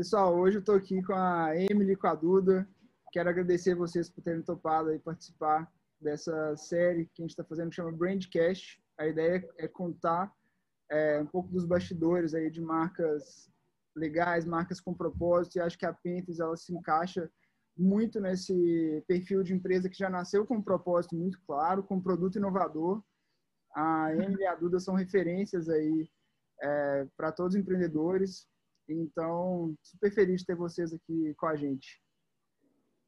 Pessoal, hoje eu estou aqui com a Emily e com a Duda. Quero agradecer vocês por terem topado aí participar dessa série que a gente está fazendo, que chama Brandcast. A ideia é contar é, um pouco dos bastidores aí de marcas legais, marcas com propósito, e acho que a Pentes ela se encaixa muito nesse perfil de empresa que já nasceu com um propósito muito claro, com um produto inovador. A Emily e a Duda são referências aí é, para todos os empreendedores, então, super feliz de ter vocês aqui com a gente.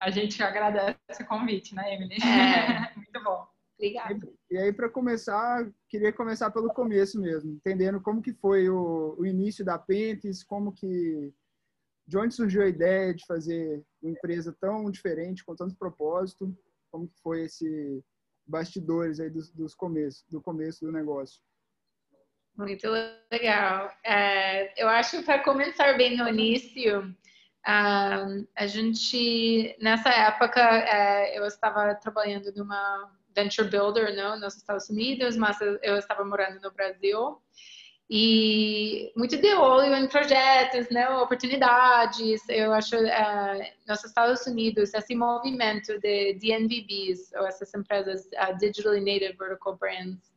A gente agradece o convite, né, Emily? É. Muito bom. Obrigada. E aí, para começar, queria começar pelo começo mesmo, entendendo como que foi o, o início da Pentes, como que de onde surgiu a ideia de fazer uma empresa tão diferente, com tanto propósito, como que foi esse bastidores aí dos, dos começos, do começo do negócio. Muito legal. É, eu acho que para começar bem no início, a gente, nessa época, é, eu estava trabalhando numa venture builder não, nos Estados Unidos, mas eu estava morando no Brasil. E muito de olho em projetos, né, oportunidades. Eu acho é, nos Estados Unidos esse movimento de DNVBs, ou essas empresas uh, Digitally Native Vertical Brands,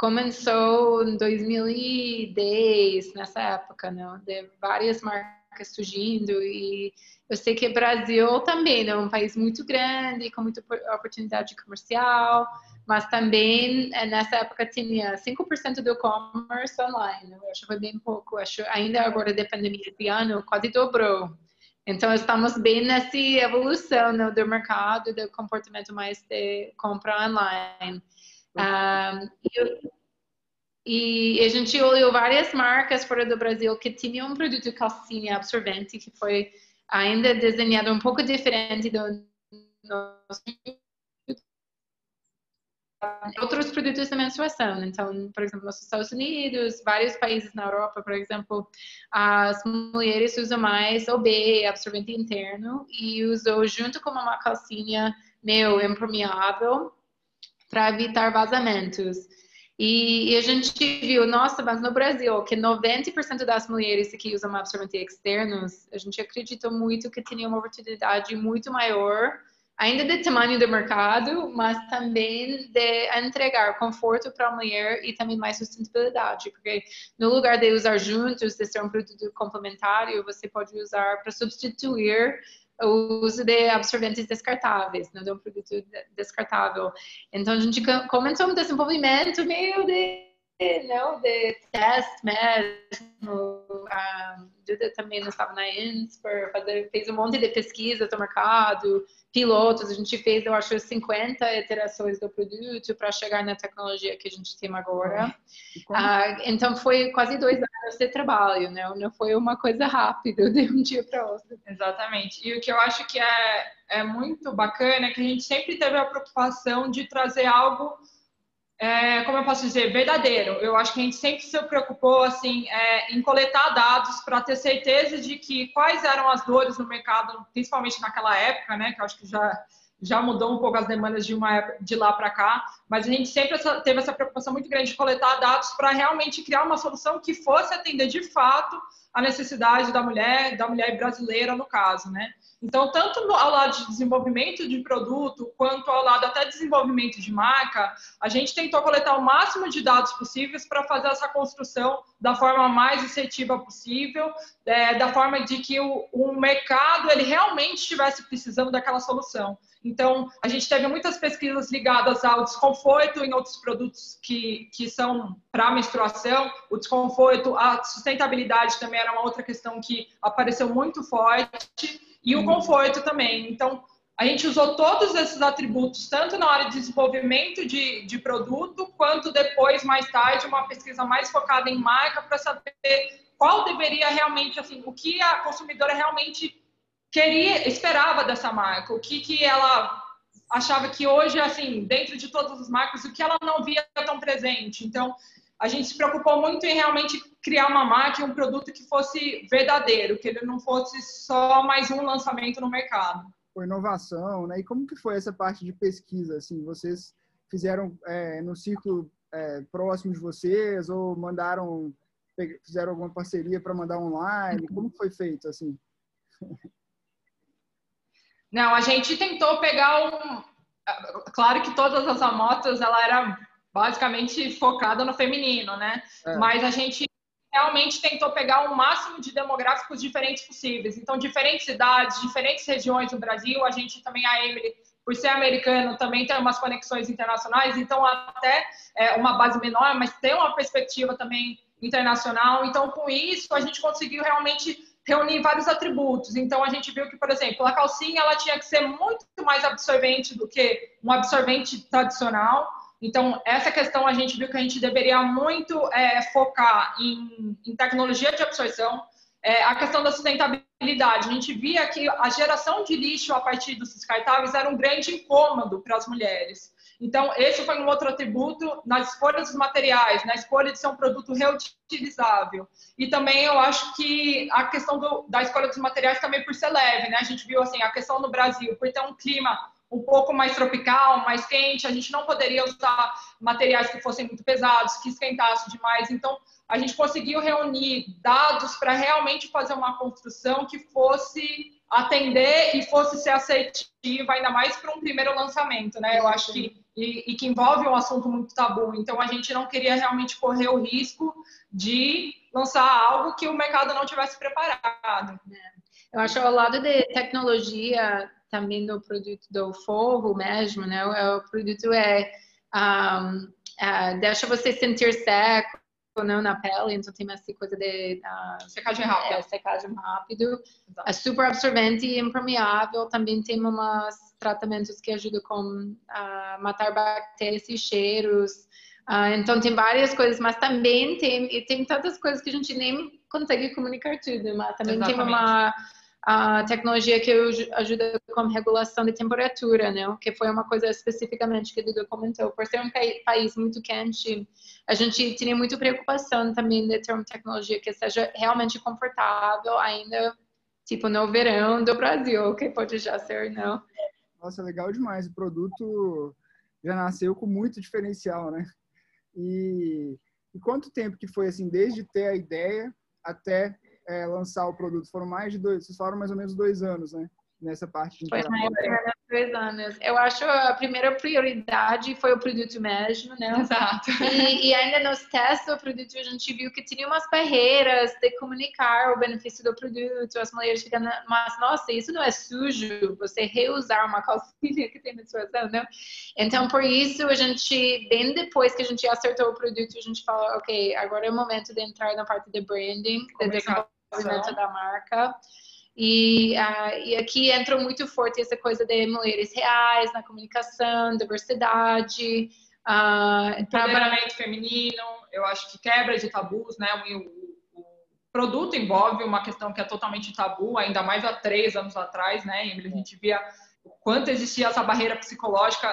começou em 2010, nessa época, né? De várias marcas surgindo e eu sei que o Brasil também é um país muito grande, com muita oportunidade comercial, mas também eh, nessa época tinha 5% do e-commerce online. Eu acho que foi bem pouco. Acho ainda agora da pandemia esse ano quase dobrou. Então estamos bem nessa evolução né, do mercado, do comportamento mais de compra online. E, a gente olhou várias marcas fora do Brasil que tinham um produto calcinha absorvente que foi ainda desenhado um pouco diferente do outros produtos da menstruação. Então, por exemplo, nos Estados Unidos, vários países na Europa, por exemplo, as mulheres usam mais OB, absorvente interno, e usou junto com uma calcinha meio impermeável para evitar vazamentos. E, e, a gente viu, nossa, mas no Brasil, que 90% das mulheres que usam absorventes externos, a gente acreditou muito que tinha uma oportunidade muito maior, ainda de tamanho do mercado, mas também de entregar conforto para a mulher e também mais sustentabilidade, porque no lugar de usar juntos, de ser um produto complementar, você pode usar para substituir o uso de absorventes descartáveis, né, de um produto descartável. Então, a gente começou um desenvolvimento meio de não, de teste mesmo. A Duda também não estava na INSPER, fazer, fez um monte de pesquisa do mercado, pilotos. A gente fez, eu acho, 50 iterações do produto para chegar na tecnologia que a gente tem agora. Ah, então, foi quase dois anos de trabalho, né? Não foi uma coisa rápida, de um dia para outro. Exatamente. E o que eu acho que é, é muito bacana é que a gente sempre teve a preocupação de trazer algo é, como eu posso dizer, verdadeiro. Eu acho que a gente sempre se preocupou assim é, em coletar dados para ter certeza de que quais eram as dores no mercado, principalmente naquela época, né? Que eu acho que já já mudou um pouco as demandas de uma de lá para cá, mas a gente sempre teve essa preocupação muito grande de coletar dados para realmente criar uma solução que fosse atender de fato a necessidade da mulher, da mulher brasileira no caso, né? Então, tanto ao lado de desenvolvimento de produto, quanto ao lado até desenvolvimento de marca, a gente tentou coletar o máximo de dados possíveis para fazer essa construção da forma mais assertiva possível, é, da forma de que o, o mercado ele realmente estivesse precisando daquela solução. Então, a gente teve muitas pesquisas ligadas ao desconforto em outros produtos que, que são para menstruação, o desconforto, a sustentabilidade também era uma outra questão que apareceu muito forte e o conforto também. Então, a gente usou todos esses atributos, tanto na hora de desenvolvimento de, de produto, quanto depois, mais tarde, uma pesquisa mais focada em marca para saber qual deveria realmente, assim, o que a consumidora realmente queria, esperava dessa marca, o que, que ela achava que hoje, assim, dentro de todas as marcas, o que ela não via tão presente. Então, a gente se preocupou muito em realmente criar uma marca e um produto que fosse verdadeiro, que ele não fosse só mais um lançamento no mercado. Foi inovação, né? E como que foi essa parte de pesquisa? Assim, vocês fizeram é, no círculo é, próximo de vocês ou mandaram fizeram alguma parceria para mandar online? Como foi feito assim? Não, a gente tentou pegar um. Claro que todas as amotas ela era basicamente focada no feminino, né? É. Mas a gente realmente tentou pegar o máximo de demográficos diferentes possíveis. Então, diferentes cidades, diferentes regiões do Brasil. A gente também, a Emily, por ser americano, também tem umas conexões internacionais. Então, até é, uma base menor, mas tem uma perspectiva também internacional. Então, com isso, a gente conseguiu realmente reunir vários atributos. Então, a gente viu que, por exemplo, a calcinha ela tinha que ser muito mais absorvente do que um absorvente tradicional. Então, essa questão a gente viu que a gente deveria muito é, focar em, em, tecnologia de absorção. É, a questão da sustentabilidade, a gente via que a geração de lixo a partir dos descartáveis era um grande incômodo para as mulheres. Então, esse foi um outro atributo nas escolhas dos materiais, na escolha de ser um produto reutilizável. E também eu acho que a questão do, da escolha dos materiais também por ser leve, né? A gente viu assim, a questão no Brasil, por ter um clima um pouco mais tropical, mais quente, a gente não poderia usar materiais que fossem muito pesados, que esquentassem demais. Então, a gente conseguiu reunir dados para realmente fazer uma construção que fosse atender e fosse ser assertiva, ainda mais para um primeiro lançamento, né? Eu acho que e, e, que envolve um assunto muito tabu. Então a gente não queria realmente correr o risco de lançar algo que o mercado não tivesse preparado. É. Eu acho ao lado de tecnologia também do produto do forro mesmo, né? O produto é um, uh, deixa você sentir seco, não na pele, então tem essa coisa de uh, secagem rápida. É, secagem rápido. Exato. É super absorvente e impermeável. Também tem umas tratamentos que ajudam com a uh, matar bactérias e cheiros. Uh, então tem várias coisas, mas também tem e tem tantas coisas que a gente nem consegue comunicar tudo. Mas também Exatamente. tem uma a tecnologia que ajuda com regulação de temperatura, né? Que foi uma coisa especificamente que o comentou. Por ser um país muito quente, a gente tinha muita preocupação também de ter uma tecnologia que seja realmente confortável ainda, tipo, no verão do Brasil, que pode já ser, não? Nossa, legal demais. O produto já nasceu com muito diferencial, né? E, e quanto tempo que foi, assim, desde ter a ideia até é, lançar o produto? Foram mais de dois, vocês falaram mais ou menos dois anos, né? Nessa parte de Foi mais ou menos dois anos. Eu acho a primeira prioridade foi o produto mesmo, né? Exato. E, e ainda nos testes do produto a gente viu que tinha umas barreiras de comunicar o benefício do produto, as mulheres ficando, mas nossa, isso não é sujo, você reusar uma calcinha que tem menstruação, não? Então, por isso, a gente, bem depois que a gente acertou o produto, a gente falou, ok, agora é o momento de entrar na parte de branding, de desenvolvimento da marca. E, uh, e aqui entra muito forte essa coisa de mulheres reais na comunicação, diversidade. Uh, Empoderamento feminino, eu acho que quebra de tabus, né? O, o, o, produto envolve uma questão que é totalmente tabu, ainda mais há três anos atrás, né, Emily? A gente via o quanto existia essa barreira psicológica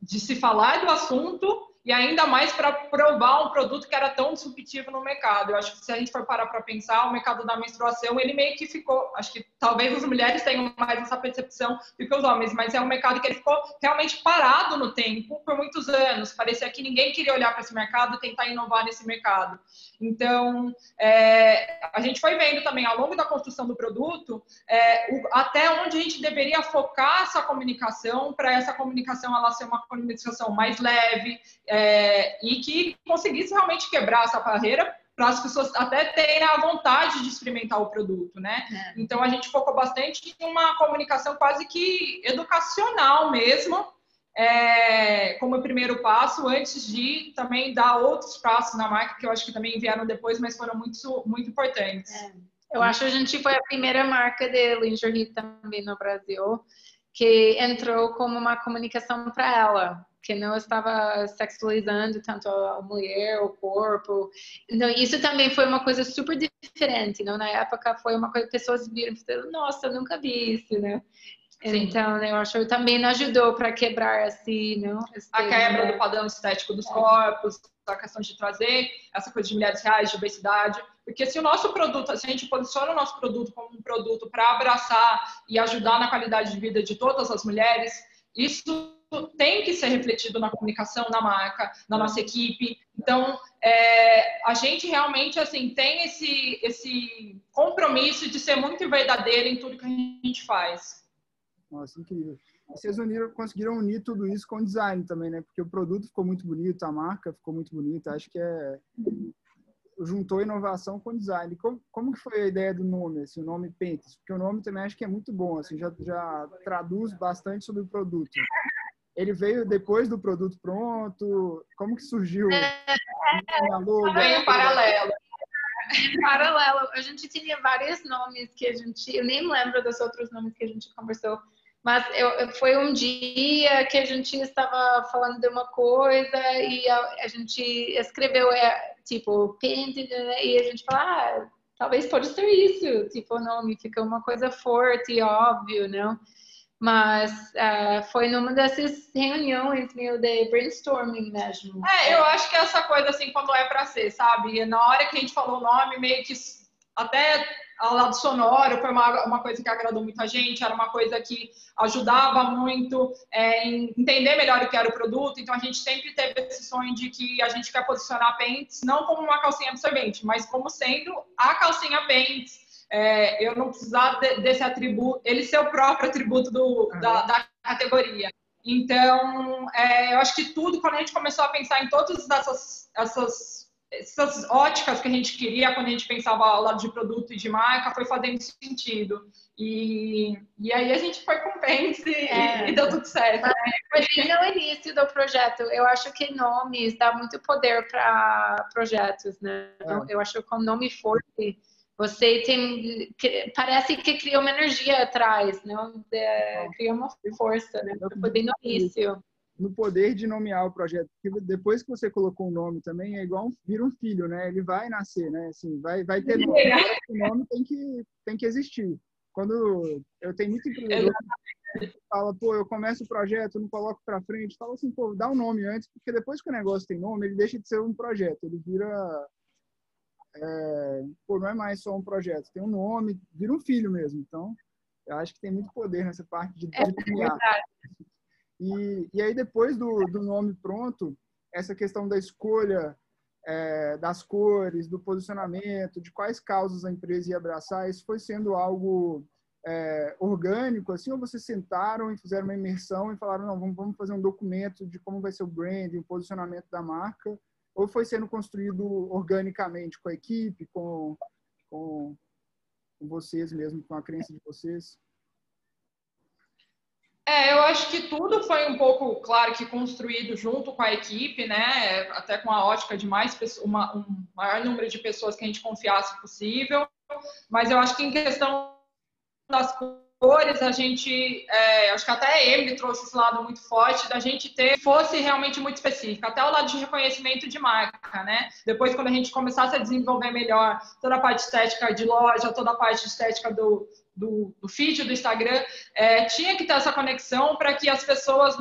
de se falar do assunto e ainda mais para provar um produto que era tão disruptivo no mercado. Eu acho que se a gente for parar para pensar, o mercado da menstruação, ele meio que ficou, acho que talvez as mulheres tenham mais essa percepção do que os homens, mas é um mercado que ele ficou realmente parado no tempo por muitos anos. Parecia que ninguém queria olhar para esse mercado tentar inovar nesse mercado. Então, é, a gente foi vendo também ao longo da construção do produto é, o, até onde a gente deveria focar essa comunicação para essa comunicação ela ser uma comunicação mais leve, é, e que conseguisse realmente quebrar essa barreira para as pessoas até terem a vontade de experimentar o produto, né? É. Então a gente focou bastante em uma comunicação quase que educacional mesmo, é, como primeiro passo, antes de também dar outros passos na marca que eu acho que também vieram depois, mas foram muito muito importantes. É. Eu acho que a gente foi a primeira marca de lingerie também no Brasil que entrou como uma comunicação para ela, que não estava sexualizando tanto a mulher, o corpo. Então, isso também foi uma coisa super diferente, não? Na época foi uma coisa que pessoas viram e falaram, nossa, eu nunca vi isso, né? Sim. Então, eu acho que também ajudou para quebrar assim, não? Esse a quebra né? do padrão estético dos corpos, a questão de trazer essa coisa de mulheres reais, de obesidade, porque se o nosso produto, se a gente posiciona o nosso produto como um produto para abraçar e ajudar na qualidade de vida de todas as mulheres, isso tem que ser refletido na comunicação, na marca, na nossa equipe. Então, é, a gente realmente assim tem esse, esse compromisso de ser muito verdadeiro em tudo que a gente faz. Nossa, incrível. Vocês uniram, conseguiram unir tudo isso com o design também, né? Porque o produto ficou muito bonito, a marca ficou muito bonita. Acho que é juntou inovação com design. Como, como que foi a ideia do nome, assim, o nome Pentes? Porque o nome também acho que é muito bom, assim, já, já traduz bastante sobre o produto. Ele veio depois do produto pronto? Como que surgiu? É, veio paralelo. Paralelo. A gente tinha vários nomes que a gente... Eu nem lembro dos outros nomes que a gente conversou. Mas eu, foi um dia que a gente estava falando de uma coisa e a, a gente escreveu, é, tipo, pente, né? e a gente falou, ah, talvez pode ser isso, tipo, o nome fica uma coisa forte e óbvio, não? Mas uh, foi numa dessas reuniões meio de brainstorming mesmo. É, eu acho que essa coisa assim, quando é para ser, sabe? Na hora que a gente falou o nome, meio que até ao lado sonoro foi uma, uma coisa que agradou muita gente, era uma coisa que ajudava muito é, em entender melhor o que era o produto. Então a gente sempre teve esse sonho de que a gente quer posicionar a Pentes não como uma calcinha absorvente, mas como sendo a calcinha Pentes é, eu não precisar de, desse atributo, ele ser o próprio atributo do, uhum. da, da, categoria. Então, é, eu acho que tudo, quando a gente começou a pensar em todas essas, essas, essas óticas que a gente queria, quando a gente pensava ao lado de produto e de marca, foi fazendo sentido. E, e aí a gente foi com o Pense é. e, e, deu tudo certo. Né? Imagina o início do projeto. Eu acho que nomes dá muito poder para projetos, né? É. Eu acho que com nome forte você tem parece que cria uma energia atrás, não é, cria uma força, né? Foi bem no início. No poder de nomear o projeto, porque depois que você colocou um nome também é igual um, vira um filho, né? Ele vai nascer, né? Assim, vai vai ter nome, o nome tem que tem que existir. Quando eu tenho muito empreendedor fala, pô, eu começo o projeto, não coloco para frente, fala assim, pô, dá o um nome antes, porque depois que o negócio tem nome, ele deixa de ser um projeto, ele vira é, pô, não é mais só um projeto, tem um nome, vira um filho mesmo. Então, eu acho que tem muito poder nessa parte de, é de criar. E, e aí, depois do, do nome pronto, essa questão da escolha é, das cores, do posicionamento, de quais causas a empresa ia abraçar, isso foi sendo algo é, orgânico, assim, ou vocês sentaram e fizeram uma imersão e falaram, não, vamos, vamos fazer um documento de como vai ser o branding, o posicionamento da marca, ou foi sendo construído organicamente com a equipe, com, com, com vocês mesmo, com a crença de vocês? É, eu acho que tudo foi um pouco, claro, que construído junto com a equipe, né? Até com a ótica de mais uma, um maior número de pessoas que a gente confiasse possível. Mas eu acho que em questão das cores, a gente, é, acho que até a Emily trouxe esse lado muito forte da gente ter, fosse realmente muito específico, até o lado de reconhecimento de marca, né? Depois, quando a gente começasse a desenvolver melhor toda a parte estética de loja, toda a parte estética do, do, do feed do Instagram, é, tinha que ter essa conexão para que as pessoas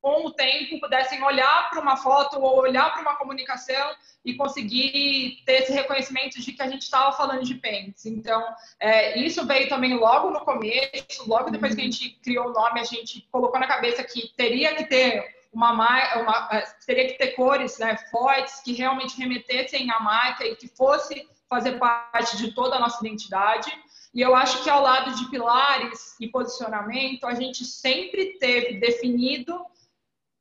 com o tempo pudessem olhar para uma foto ou olhar para uma comunicação e conseguir ter esse reconhecimento de que a gente estava falando de pentes. Então, é, isso veio também logo no começo, logo depois que a gente criou o nome, a gente colocou na cabeça que teria que ter uma, uma é, teria que ter cores né, fortes que realmente remetessem à marca e que fosse fazer parte de toda a nossa identidade. E eu acho que ao lado de pilares e posicionamento, a gente sempre teve definido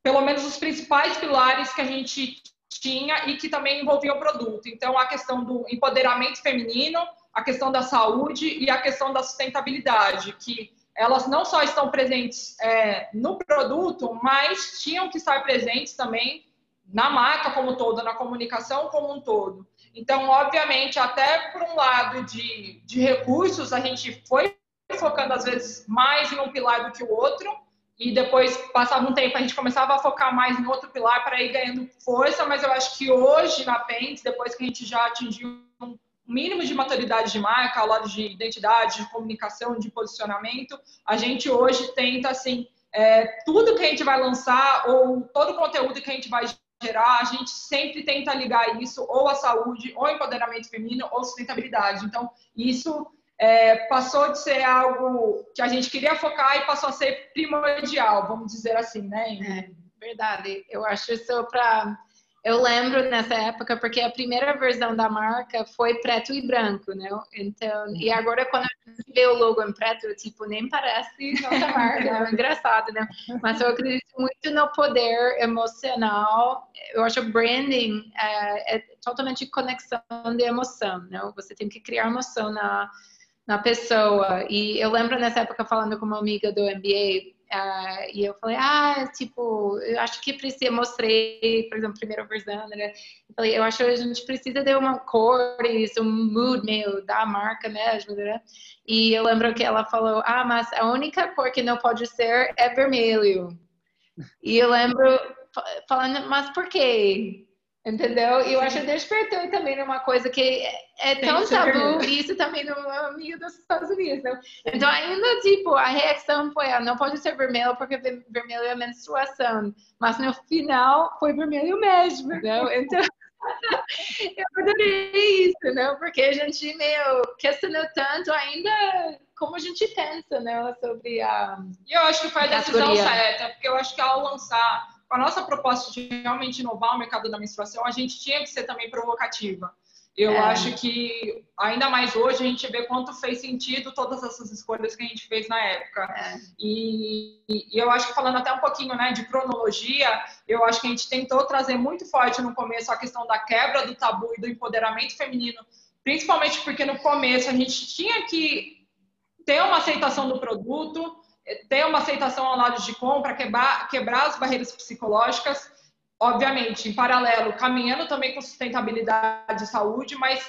pelo menos os principais pilares que a gente tinha e que também envolviam o produto. Então, a questão do empoderamento feminino, a questão da saúde e a questão da sustentabilidade, que elas não só estão presentes é, no produto, mas tinham que estar presentes também na marca como todo, na comunicação como um todo. Então, obviamente, até por um lado de, de recursos, a gente foi focando às vezes mais em um pilar do que o outro, e depois passava um tempo a gente começava a focar mais no outro pilar para ir ganhando força, mas eu acho que hoje na Pentes, depois que a gente já atingiu um mínimo de maturidade de marca, ao lado de identidade, de comunicação, de posicionamento, a gente hoje tenta assim, é, tudo que a gente vai lançar ou todo o conteúdo que a gente vai gerar, a gente sempre tenta ligar isso ou à saúde, ou empoderamento feminino, ou sustentabilidade. Então, isso é, passou de ser algo que a gente queria focar e passou a ser primordial, vamos dizer assim, né? É, verdade. Eu acho isso para eu lembro nessa época porque a primeira versão da marca foi preto e branco, né? Então, e uhum. agora quando a gente vê o logo em preto, tipo, nem parece nossa marca, é engraçado, né? Mas eu acredito muito no poder emocional. Eu acho que branding é, é totalmente conexão de emoção, né? Você tem que criar emoção na na pessoa. E eu lembro nessa época falando com uma amiga do MBA Uh, e eu falei, ah, tipo, eu acho que precisa, mostrei, por exemplo, a primeira versão, né? Eu falei, eu acho que a gente precisa de uma cores, um mood meio da marca mesmo, né? E eu lembro que ela falou, ah, mas a única cor que não pode ser é vermelho. E eu lembro falando, mas por quê? Entendeu? E eu acho que despertou também numa coisa que é tão tabu, e isso também no amigo dos Estados Unidos, né? Então, ainda, tipo, a reação foi, ah, não pode ser vermelho, porque vermelho é menstruação. Mas no final, foi vermelho mesmo, né? Então, eu adorei isso, né? Porque a gente, meio, questionou tanto ainda como a gente pensa, né? Sobre a... E eu acho que foi a decisão certa, porque eu acho que ao lançar com a nossa proposta de realmente inovar o mercado da menstruação, a gente tinha que ser também provocativa. Eu é. acho que, ainda mais hoje, a gente vê quanto fez sentido todas essas escolhas que a gente fez na época. É. E, e, eu acho que, falando até um pouquinho né, de cronologia, eu acho que a gente tentou trazer muito forte no começo a questão da quebra do tabu e do empoderamento feminino, principalmente porque no começo a gente tinha que ter uma aceitação do produto, ter uma aceitação ao lado de compra, quebrar, quebrar as barreiras psicológicas, obviamente, em paralelo, caminhando também com sustentabilidade e saúde, mas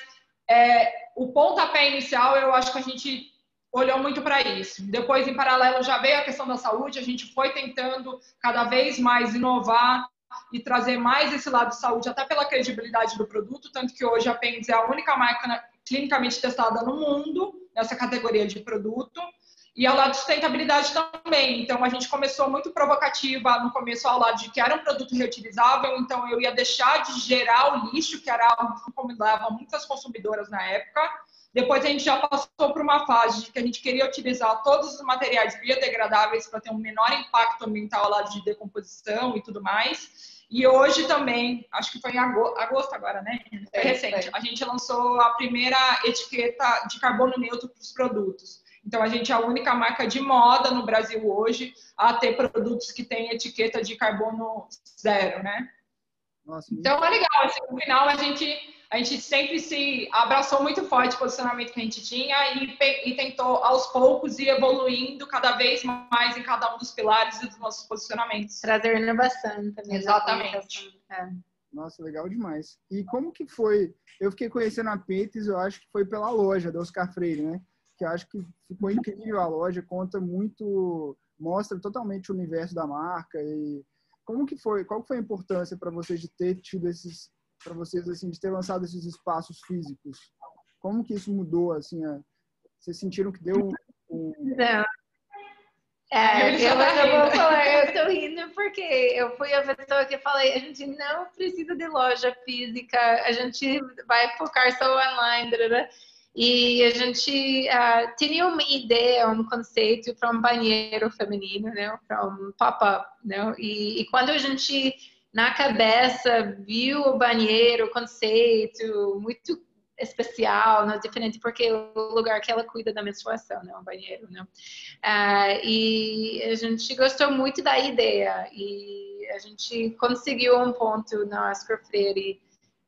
é, o pontapé inicial eu acho que a gente olhou muito para isso. Depois, em paralelo, já veio a questão da saúde, a gente foi tentando cada vez mais inovar e trazer mais esse lado de saúde, até pela credibilidade do produto, tanto que hoje a Pens é a única marca clinicamente testada no mundo nessa categoria de produto. E ao lado de sustentabilidade também. Então, a gente começou muito provocativa no começo ao lado de que era um produto reutilizável, então eu ia deixar de gerar o lixo, que era algo que incomodava muitas consumidoras na época. Depois a gente já passou por uma fase de que a gente queria utilizar todos os materiais biodegradáveis para ter um menor impacto ambiental ao lado de decomposição e tudo mais. E hoje também, acho que foi em agosto agora, né? Foi recente. A gente lançou a primeira etiqueta de carbono neutro para os produtos. Então, a gente é a única marca de moda no Brasil hoje a ter produtos que têm etiqueta de carbono zero, né? Nossa, então, é legal. Assim, no final, a gente, a gente sempre se abraçou muito forte o posicionamento que a gente tinha e, e tentou, aos poucos, ir evoluindo cada vez mais em cada um dos pilares dos nossos posicionamentos. Trazer inovação também. Exatamente. É. Nossa, legal demais. E como que foi? Eu fiquei conhecendo a Pentes, eu acho que foi pela loja do Oscar Freire, né? Que acho que ficou incrível a loja, conta muito, mostra totalmente o universo da marca e como que foi, qual foi a importância para vocês de ter tido esses, para vocês assim, de ter lançado esses espaços físicos? Como que isso mudou, assim, a, vocês sentiram que deu um... Não. É, eu, eu, vou falar, eu tô rindo porque eu fui a pessoa que falei, a gente não precisa de loja física, a gente vai focar só online, e a gente uh, tinha uma ideia, um conceito para um banheiro feminino, né? Para um pop-up, né? E, e, quando a gente na cabeça viu o banheiro, o conceito muito especial, né? diferente porque é o lugar que ela cuida da menstruação, né? O banheiro, né? Uh, e a gente gostou muito da ideia e a gente conseguiu um ponto na Oscar Freire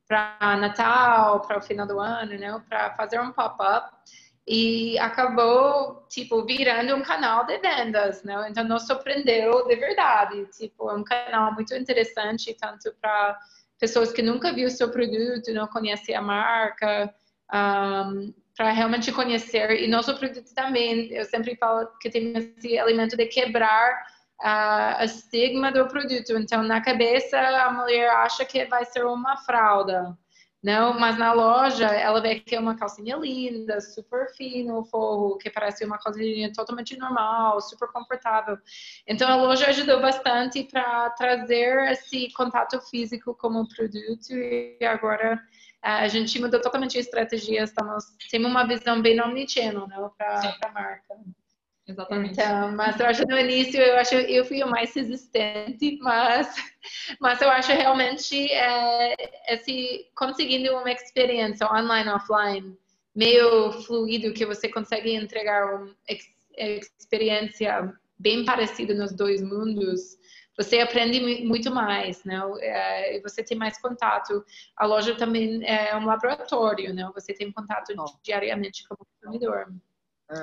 para Natal, para o final do ano, né, para fazer um pop-up e acabou tipo virando um canal de vendas, né? Então nos surpreendeu de verdade, tipo é um canal muito interessante tanto para pessoas que nunca viu seu produto, não conhecem a marca, um, para realmente conhecer e nosso produto também. Eu sempre falo que tem esse elemento de quebrar a, estigma do produto. Então, na cabeça, a mulher acha que vai ser uma fralda. Não, mas na loja ela vê que é uma calcinha linda, super fino, forro, que parece uma calcinha totalmente normal, super confortável. Então a loja ajudou bastante para trazer esse contato físico como produto e agora a gente mudou totalmente a estratégia, estamos, temos uma visão bem omnichannel né, para a marca. Exatamente. Então, mas eu acho no início, eu acho eu fui o mais resistente, mas, mas eu acho realmente é, esse, conseguindo uma experiência online, offline, meio fluido, que você consegue entregar uma experiência bem parecida nos dois mundos, você aprende muito mais, né? É, você tem mais contato. A loja também é um laboratório, né? Você tem contato diariamente com o consumidor.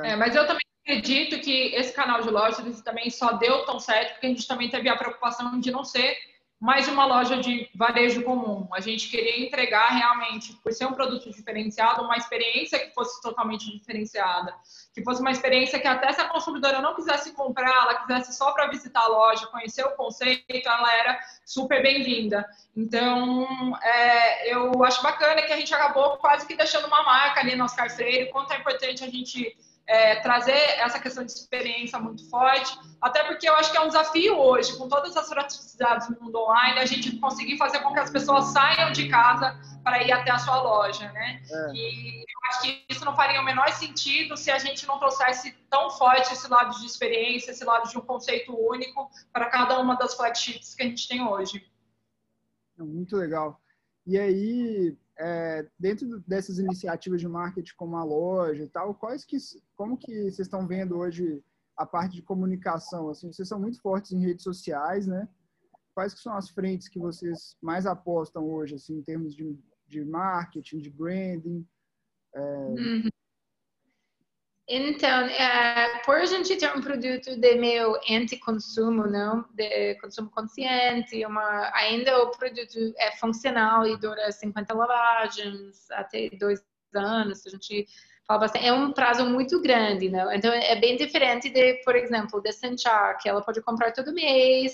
É. é, mas eu também acredito que esse canal de lojas também só deu tão certo porque a gente também teve a preocupação de não ser mais uma loja de varejo comum. A gente queria entregar realmente, por ser um produto diferenciado, uma experiência que fosse totalmente diferenciada. Que fosse uma experiência que até se a consumidora não quisesse comprar, ela quisesse só para visitar a loja, conhecer o conceito, ela era super bem-vinda. Então, é, eu acho bacana que a gente acabou quase que deixando uma marca ali no Oscar Freire, quanto é importante a gente é, trazer essa questão de experiência muito forte, até porque eu acho que é um desafio hoje, com todas as praticidades do mundo online, a gente conseguir fazer com que as pessoas saiam de casa para ir até a sua loja, né? É. E eu acho que isso não faria o menor sentido se a gente não trouxesse tão forte esse lado de experiência, esse lado de um conceito único para cada uma das flagships que a gente tem hoje. Muito legal. E aí, é, dentro dessas iniciativas de marketing como a loja e tal, quais que, como que vocês estão vendo hoje a parte de comunicação? Assim, vocês são muito fortes em redes sociais, né? Quais que são as frentes que vocês mais apostam hoje, assim, em termos de, de marketing, de branding? É... Uhum. Então, é, por a gente ter um produto de meio anti-consumo, não, de consumo consciente, uma, ainda o produto é funcional e dura 50 lavagens, até dois anos, a gente fala bastante, é um prazo muito grande, não? Então, é bem diferente de, por exemplo, de Sanchar, que ela pode comprar todo mês,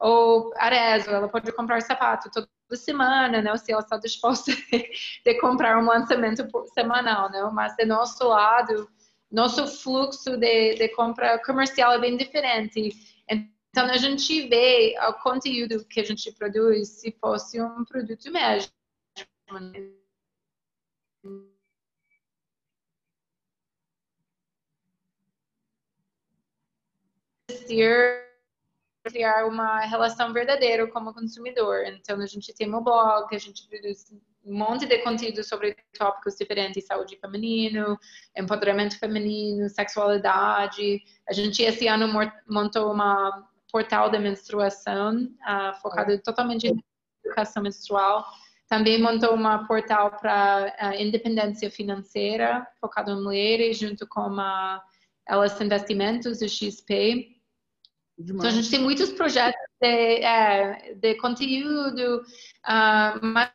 ou Arezzo, ela pode comprar sapato toda semana, né? Se ela está disposta de comprar um lançamento semanal, não? Mas de nosso lado, nosso fluxo de, de compra comercial é bem diferente. Então, a gente vê o conteúdo que a gente produz se fosse um produto mesmo. criar uma relação verdadeira como consumidor. Então, a gente tem um blog, a gente produz um monte de conteúdo sobre tópicos diferentes, saúde feminino, empoderamento feminino, sexualidade. A gente esse ano montou uma portal de menstruação uh, focado é. totalmente em educação menstrual. Também montou uma portal para uh, independência financeira, focado em mulheres, junto com a Elas Investimentos, do XP. Demais. Então, a gente tem muitos projetos de, é, de conteúdo, uh, mas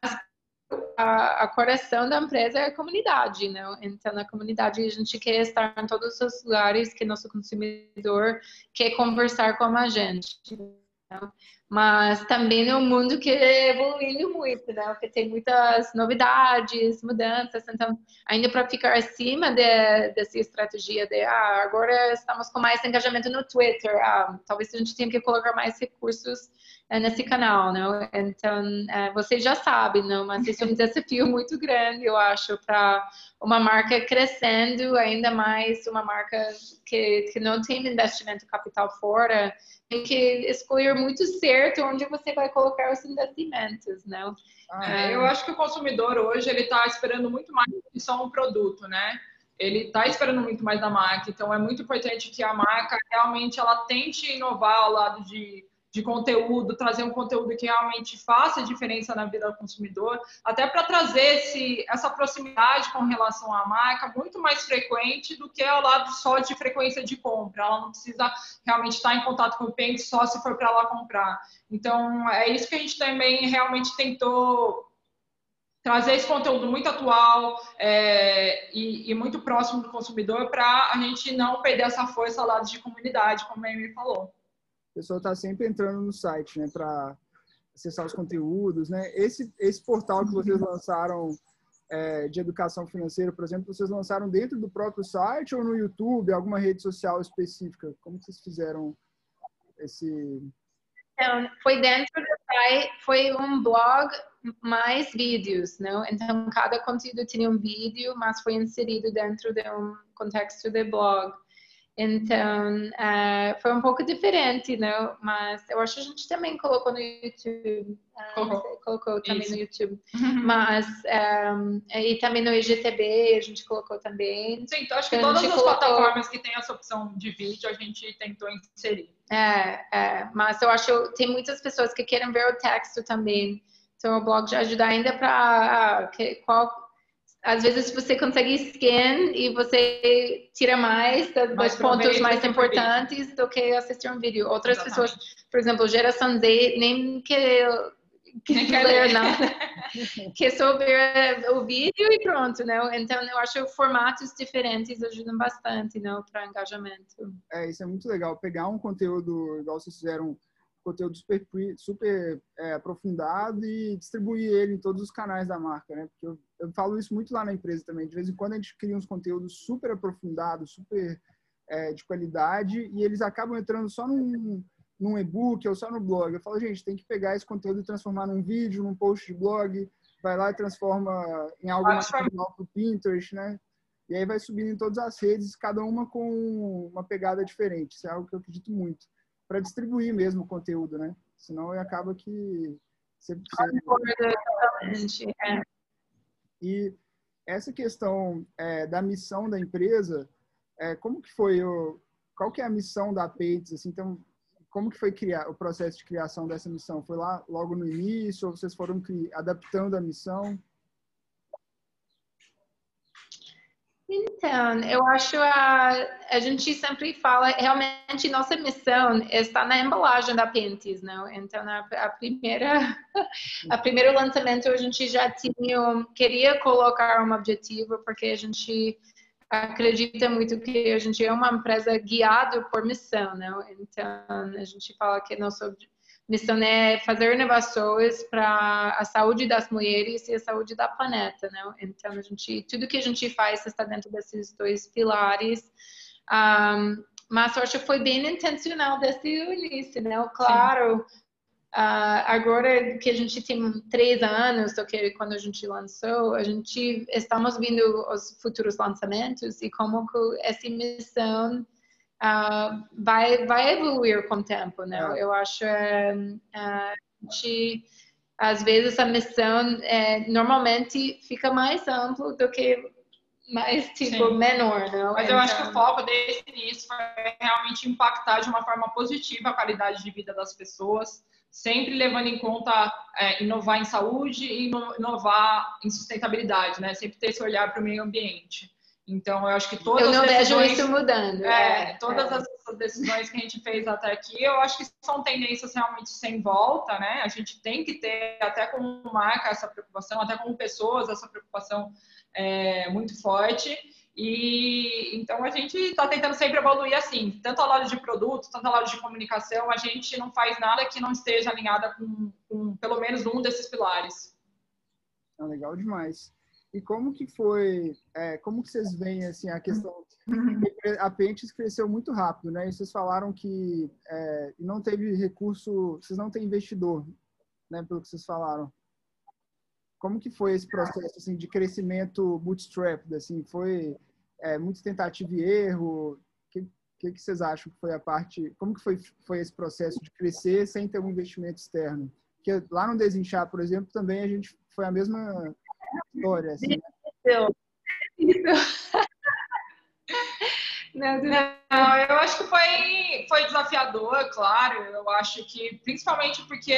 a, a, coração da empresa é a comunidade, né? Então, na comunidade, a gente quer estar em todos os lugares que nosso consumidor quer conversar com a gente. Né? Mas também é um mundo que evoluindo muito, né? Porque tem muitas novidades, mudanças. Então, ainda para ficar acima de, dessa estratégia de ah, agora estamos com mais engajamento no Twitter, ah, talvez a gente tenha que colocar mais recursos é, nesse canal, né? Então, é, vocês já sabem, não? Mas isso é um desafio muito grande, eu acho, para uma marca crescendo, ainda mais uma marca que, que não tem investimento capital fora, tem que escolher muito certo onde você vai colocar os investimentos, né? Ah, é, eu acho que o consumidor hoje ele está esperando muito mais do que só um produto, né? Ele está esperando muito mais da marca, então é muito importante que a marca realmente ela tente inovar ao lado de de conteúdo, trazer um conteúdo que realmente faça diferença na vida do consumidor, até para trazer esse, essa proximidade com relação à marca muito mais frequente do que ao lado só de frequência de compra. Ela não precisa realmente estar em contato com o cliente só se for para ela comprar. Então, é isso que a gente também realmente tentou trazer esse conteúdo muito atual é, e, e, muito próximo do consumidor para a gente não perder essa força ao lado de comunidade, como a Amy falou a pessoa está sempre entrando no site, né, para acessar os conteúdos, né? Esse esse portal que vocês lançaram é, de educação financeira, por exemplo, vocês lançaram dentro do próprio site ou no YouTube, alguma rede social específica? Como vocês fizeram esse? Então, foi dentro do foi um blog mais vídeos, não? Então cada conteúdo tinha um vídeo, mas foi inserido dentro de um contexto de blog. Então, uh, foi um pouco diferente, não? Mas eu acho que a gente também colocou no YouTube. Uh, colocou. colocou também Isso. no YouTube. Uhum. Mas, um, e também no IGTB a gente colocou também. Sim, então acho que então, todas as colocou... plataformas que tem essa opção de vídeo a gente tentou inserir. É, é, mas eu acho que tem muitas pessoas que querem ver o texto também. Então, o blog já ajuda ainda para qual às vezes você consegue scan e você tira mais dos pontos mais importantes do que assistir um vídeo. Outras Exatamente. pessoas, por exemplo, geração Z, nem que que nem quer ler nada, que só ver o vídeo e pronto, né? Então eu acho que formatos diferentes ajudam bastante, não, para engajamento. É, isso é muito legal. Pegar um conteúdo igual vocês fizeram conteúdo super, super é, aprofundado e distribuir ele em todos os canais da marca, né? Porque eu, eu, falo isso muito lá na empresa também. De vez em quando a gente cria uns conteúdos super aprofundados, super é, de qualidade e eles acabam entrando só num, num e-book ou só no blog. Eu falo, gente, tem que pegar esse conteúdo e transformar num vídeo, num post de blog, vai lá e transforma em algo mais para o Pinterest, né? E aí vai subindo em todas as redes, cada uma com uma pegada diferente. Isso é algo que eu acredito muito para distribuir mesmo o conteúdo, né? Senão acaba que sempre Exatamente. É. E essa questão é, da missão da empresa, é, como que foi o, qual que é a missão da Peites? Assim, então, como que foi criar o processo de criação dessa missão? Foi lá logo no início ou vocês foram adaptando a missão? Então, eu acho a, a gente sempre fala, realmente nossa missão está na embalagem da Pentes, não? Então, a, a primeira, a primeiro lançamento a gente já tinha, queria colocar um objetivo, porque a gente acredita muito que a gente é uma empresa guiada por missão, não? Então, a gente fala que nosso missão é fazer inovações para a saúde das mulheres e a saúde da planeta, né? Então a gente, tudo que a gente faz está dentro desses dois pilares. Um, mas eu acho que foi bem intencional desde o início, né? Claro, uh, agora que a gente tem três anos do que quando a gente lançou, a gente estamos vendo os futuros lançamentos e como que essa missão uh, vai, vai evoluir com o tempo, né? É. Eu acho uh, a gente, às vezes a missão é, normalmente fica mais amplo do que mais tipo Sim. menor, não? Mas então... eu acho que o então foco desde o início foi realmente impactar de uma forma positiva a qualidade de vida das pessoas, sempre levando em conta é, inovar em saúde e inovar em sustentabilidade, né? Sempre ter esse olhar para o meio ambiente. Então, eu acho que todas eu não as decisões, vejo isso mudando. É, é todas é. as decisões que a gente fez até aqui, eu acho que são tendências realmente sem volta, né? A gente tem que ter, até como marca, essa preocupação, até como pessoas, essa preocupação é, muito forte. E então a gente está tentando sempre evoluir assim, tanto a loja de produtos, tanto a loja de comunicação, a gente não faz nada que não esteja alinhada com, com pelo menos um desses pilares. É legal demais. E como que foi, é, como que vocês veem assim a questão? A Pentes cresceu muito rápido, né? E vocês falaram que é, não teve recurso, vocês não têm investidor, né? Pelo que vocês falaram. Como que foi esse processo assim de crescimento bootstrap? Assim, foi é, muito tentativa e erro? O que, que, que vocês acham que foi a parte? Como que foi foi esse processo de crescer sem ter um investimento externo? Porque lá no Desinchar, por exemplo, também a gente foi a mesma história, assim. Né? Não, não, eu acho que foi, foi desafiador, claro. Eu acho que, principalmente porque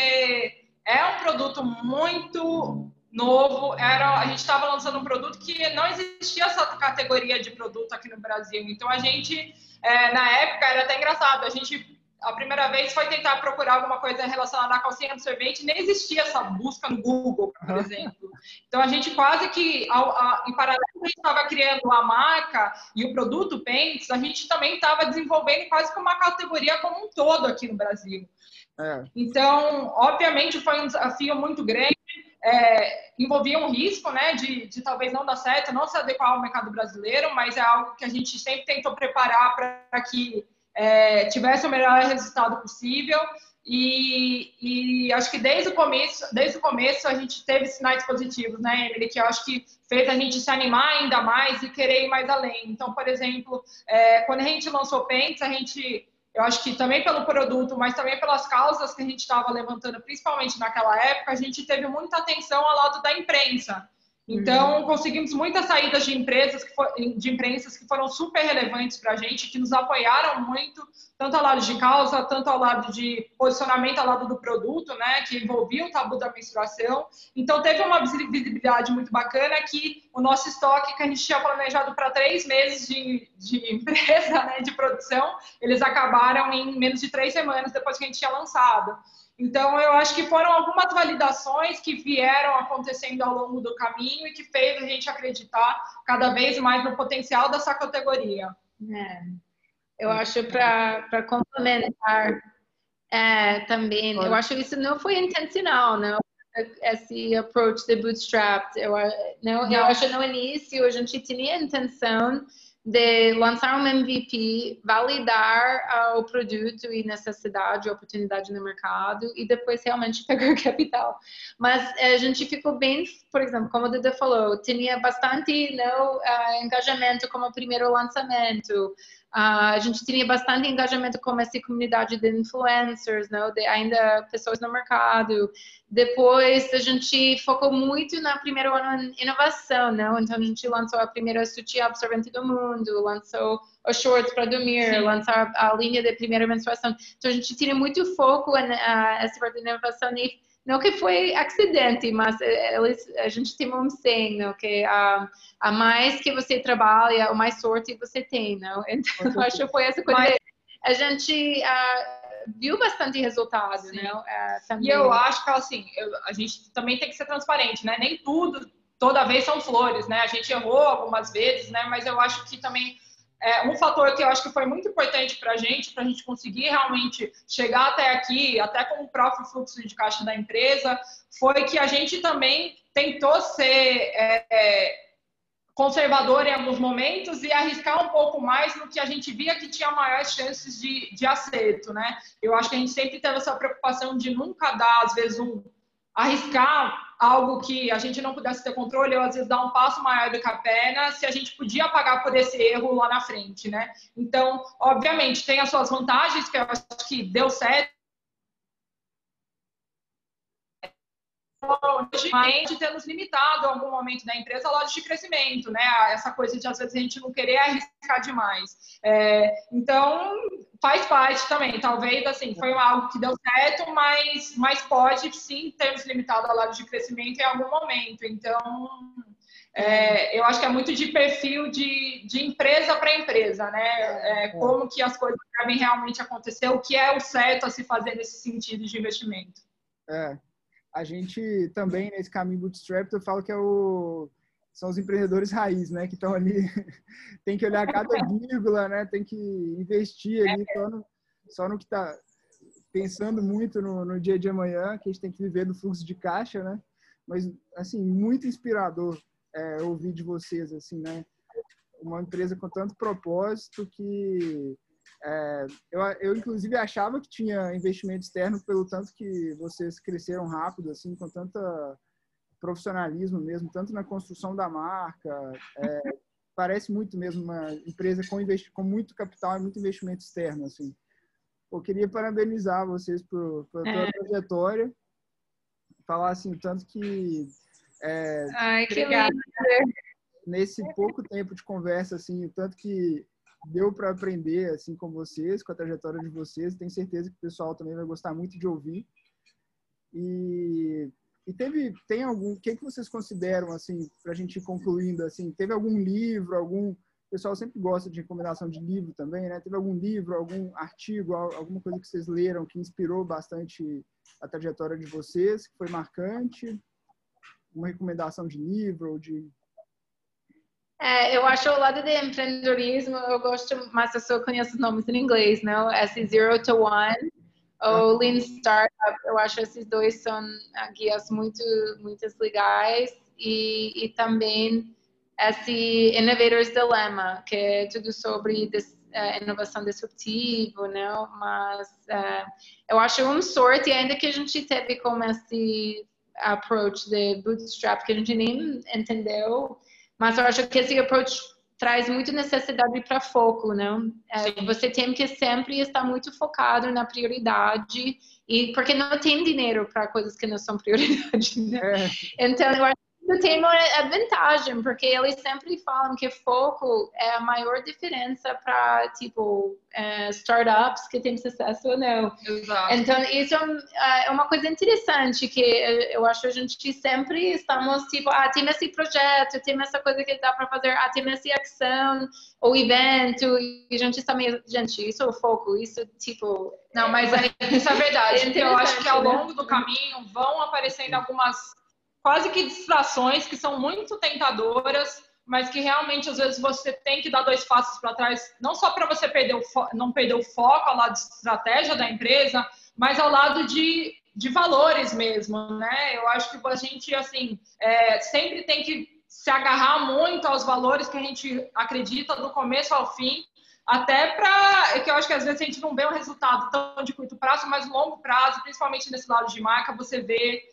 é um produto muito novo. Era, a gente estava lançando um produto que não existia essa categoria de produto aqui no Brasil. Então, a gente, é, na época, era até engraçado. A gente a primeira vez foi tentar procurar alguma coisa relacionada à calcinha do sorvete, nem existia essa busca no Google, por exemplo. Então a gente quase que, ao, a, em paralelo a gente estava criando a marca e o produto Pentes, a gente também estava desenvolvendo quase que uma categoria como um todo aqui no Brasil. É. Então, obviamente, foi um desafio muito grande. É, envolvia um risco, né, de, de talvez não dar certo, não se adequar ao mercado brasileiro, mas é algo que a gente sempre tentou preparar para que é, tivesse o melhor resultado possível. E, e, acho que desde o começo, desde o começo a gente teve sinais positivos, né, Emily? Que eu acho que fez a gente se animar ainda mais e querer ir mais além. Então, por exemplo, é, quando a gente lançou Pentes, a gente, eu acho que também pelo produto, mas também pelas causas que a gente estava levantando, principalmente naquela época, a gente teve muita atenção ao lado da imprensa. Então, uhum. conseguimos muitas saídas de empresas, que for, de imprensas que foram super relevantes para a gente, que nos apoiaram muito, tanto ao lado de causa, tanto ao lado de posicionamento ao lado do produto, né, que envolvia o tabu da menstruação. Então, teve uma visibilidade muito bacana que o nosso estoque, que a gente tinha planejado para três meses de, de empresa, né, de produção, eles acabaram em menos de três semanas depois que a gente tinha lançado. Então, eu acho que foram algumas validações que vieram acontecendo ao longo do caminho e que fez a gente acreditar cada vez mais no potencial dessa categoria. É. Eu acho para complementar é, também, eu acho que isso não foi intencional, não. Esse approach de bootstrap, eu, não, eu acho que no início a gente tinha a intenção de lançar um MVP, validar uh, o produto e necessidade, oportunidade no mercado e depois realmente pegar capital. Mas a gente ficou bem, por exemplo, como o Duda falou, tinha bastante não, uh, engajamento como primeiro lançamento. Uh, a gente tinha bastante engajamento com essa comunidade de influencers, não? de ainda pessoas no mercado. Depois a gente focou muito na primeiro ano em inovação, não? Então a gente lançou a primeira sutiã absorvente do mundo, lançou os shorts para dormir, Sim. lançar a linha de primeira menstruação. Então a gente tinha muito foco nessa parte de inovação e não que foi acidente, mas eh, eles, a gente tem um senho que a, a mais que você trabalha, o mais sorte você tem, não? Então, acho que foi essa coisa. Mas... A gente uh, viu bastante resultado, Sim. né? Uh, e eu acho que, assim, eu, a gente também tem que ser transparente, né? Nem tudo, toda vez são flores, né? A gente errou algumas vezes, né? Mas eu acho que também é, um fator que eu acho que foi muito importante para a gente, para a gente conseguir realmente chegar até aqui, até com o próprio fluxo de caixa da empresa, foi que a gente também tentou ser é, é, conservador em alguns momentos e arriscar um pouco mais no que a gente via que tinha maiores chances de, de acerto, né? Eu acho que a gente sempre teve essa preocupação de nunca dar, às vezes, um arriscar algo que a gente não pudesse ter controle, ou às vezes dar um passo maior do que a perna, se a gente podia pagar por esse erro lá na frente, né? Então, obviamente, tem as suas vantagens, que eu acho que deu certo, de ter nos limitado algum momento da empresa a loja de crescimento, né? Essa coisa de às vezes a gente não querer arriscar demais. É, então faz parte também. Talvez assim foi algo que deu certo, mas, mas pode sim ter nos limitado a loja de crescimento em algum momento. Então é, eu acho que é muito de perfil de, de empresa para empresa, né? É, como que as coisas devem realmente acontecer, o que é o certo a se fazer nesse sentido de investimento. É, a gente também, nesse caminho bootstrap, eu falo que é o, são os empreendedores raiz, né? Que estão ali, tem que olhar cada vírgula, né? Tem que investir ali só no, só no que está pensando muito no, no, dia de amanhã, que a gente tem que viver do fluxo de caixa, né? Mas, assim, muito inspirador é, ouvir de vocês, assim, né? Uma empresa com tanto propósito que é, eu, eu, inclusive, achava que tinha investimento externo pelo tanto que vocês cresceram rápido, assim, com tanta profissionalismo mesmo, tanto na construção da marca. É, parece muito mesmo uma empresa com, com muito capital e muito investimento externo, assim. Eu queria parabenizar vocês por, por é. trajetória. Falar, assim, tanto que... É, Ai, que! Nesse pouco tempo de conversa, assim, tanto que deu para aprender assim com vocês, com a trajetória de vocês. Tenho certeza que o pessoal também vai gostar muito de ouvir. E, e teve tem algum, o que que vocês consideram assim para a gente ir concluindo assim? Teve algum livro, algum o pessoal sempre gosta de recomendação de livro também, né? Teve algum livro, algum artigo, alguma coisa que vocês leram que inspirou bastante a trajetória de vocês, que foi marcante? Uma recomendação de livro ou de é, eu acho o lado de empreendedorismo, eu gosto, mas eu só conheço os nomes em inglês, não? Esse Zero to One ou Lean Startup, eu acho esses dois são ah, guias muito, muito legais e, e também esse Innovator's Dilemma, que é tudo sobre des, uh, inovação disruptiva, né? Mas uh, eu acho uma sorte ainda que a gente teve como esse approach de bootstrap que a gente nem entendeu, mas eu acho que esse approach traz muito necessidade para foco, não? É, você tem que sempre estar muito focado na prioridade e porque não tem dinheiro para coisas que não são prioridade. Né? É. Então eu acho tem uma vantagem, porque eles sempre falam que foco é a maior diferença para, tipo, uh, startups que têm sucesso ou não. Exato. Então, isso é, é uma coisa interessante, que eu acho que a gente sempre estamos, tipo, ah, tem esse projeto, tem essa coisa que dá para fazer, ah, tem essa ação, ou evento, e a gente está meio, gente, isso é o foco, isso, tipo... Não, mas isso é verdade. É eu acho que ao né? longo do caminho vão aparecendo algumas quase que distrações que são muito tentadoras, mas que realmente às vezes você tem que dar dois passos para trás, não só para você perder não perder o foco ao lado de estratégia da empresa, mas ao lado de, de valores mesmo, né? Eu acho que a gente assim é, sempre tem que se agarrar muito aos valores que a gente acredita do começo ao fim, até para que eu acho que às vezes a gente não vê um resultado tão de curto prazo, mas longo prazo, principalmente nesse lado de marca, você vê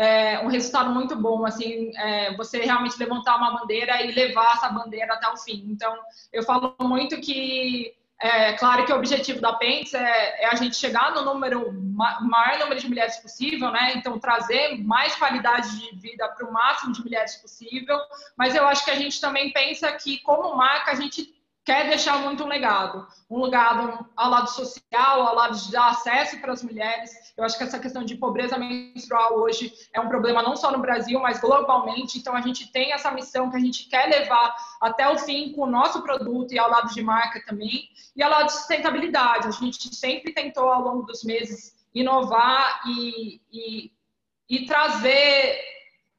é, um resultado muito bom, assim, é, você realmente levantar uma bandeira e levar essa bandeira até o fim. Então, eu falo muito que, é claro que o objetivo da Pentes é, é a gente chegar no número, maior número de mulheres possível, né? Então, trazer mais qualidade de vida para o máximo de mulheres possível, mas eu acho que a gente também pensa que, como marca, a gente quer deixar muito um legado, um legado ao lado social, ao lado de dar acesso para as mulheres. Eu acho que essa questão de pobreza menstrual hoje é um problema não só no Brasil, mas globalmente. Então a gente tem essa missão que a gente quer levar até o fim com o nosso produto e ao lado de marca também, e ao lado de sustentabilidade. A gente sempre tentou ao longo dos meses inovar e, e, e trazer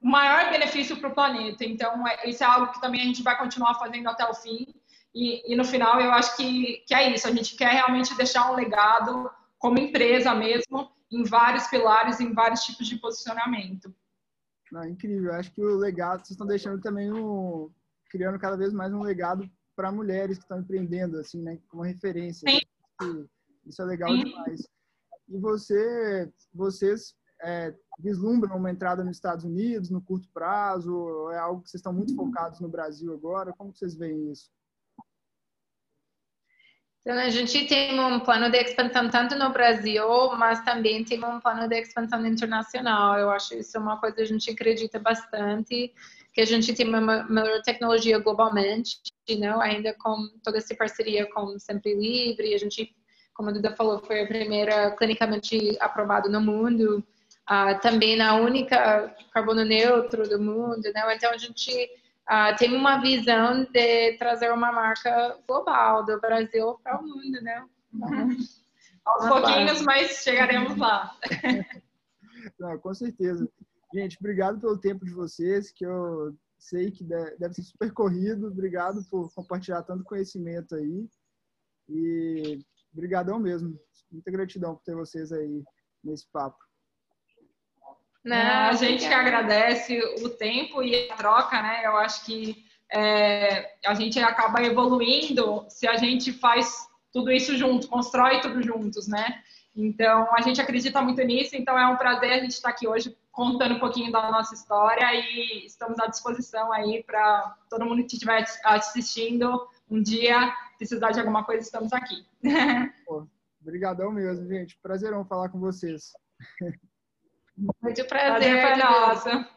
o maior benefício para o planeta. Então, é, isso é algo que também a gente vai continuar fazendo até o fim. E, e, no final eu acho que, que é isso, a gente quer realmente deixar um legado como empresa mesmo, em vários pilares, em vários tipos de posicionamento. Não, incrível, eu acho que o legado, vocês estão deixando também um, criando cada vez mais um legado para mulheres que estão empreendendo, assim, né, como referência. Sim. Isso é legal Sim. demais. E você, vocês é, vislumbram uma entrada nos Estados Unidos no curto prazo? É algo que vocês estão muito focados no Brasil agora? Como vocês veem isso? Então, a gente tem um plano de expansão tanto no Brasil, mas também tem um plano de expansão internacional. Eu acho isso uma coisa que a gente acredita bastante, que a gente tem uma melhor tecnologia globalmente, não? ainda com toda essa parceria com Sempre Livre. A gente, como a Duda falou, foi a primeira clinicamente aprovada no mundo. Uh, também a única carbono neutro do mundo, não? Então, a gente uh, tem uma visão de trazer uma marca global do Brasil para o mundo, né? Aos pouquinhos, mas chegaremos lá. Não, com certeza. Gente, obrigado pelo tempo de vocês, que eu sei que deve ser super corrido. Obrigado por compartilhar tanto conhecimento aí. E brigadão mesmo. Muita gratidão por ter vocês aí nesse papo. Não, a gente que agradece o tempo e a troca, né? Eu acho que é, a gente acaba evoluindo se a gente faz tudo isso junto, constrói tudo juntos, né? Então, a gente acredita muito nisso, então é um prazer a gente estar aqui hoje contando um pouquinho da nossa história e estamos à disposição aí para todo mundo que estiver assistindo um dia precisar de alguma coisa, estamos aqui. obrigadão mesmo, gente. Prazerão falar com vocês. Muito prazer. Prazer foi nossa.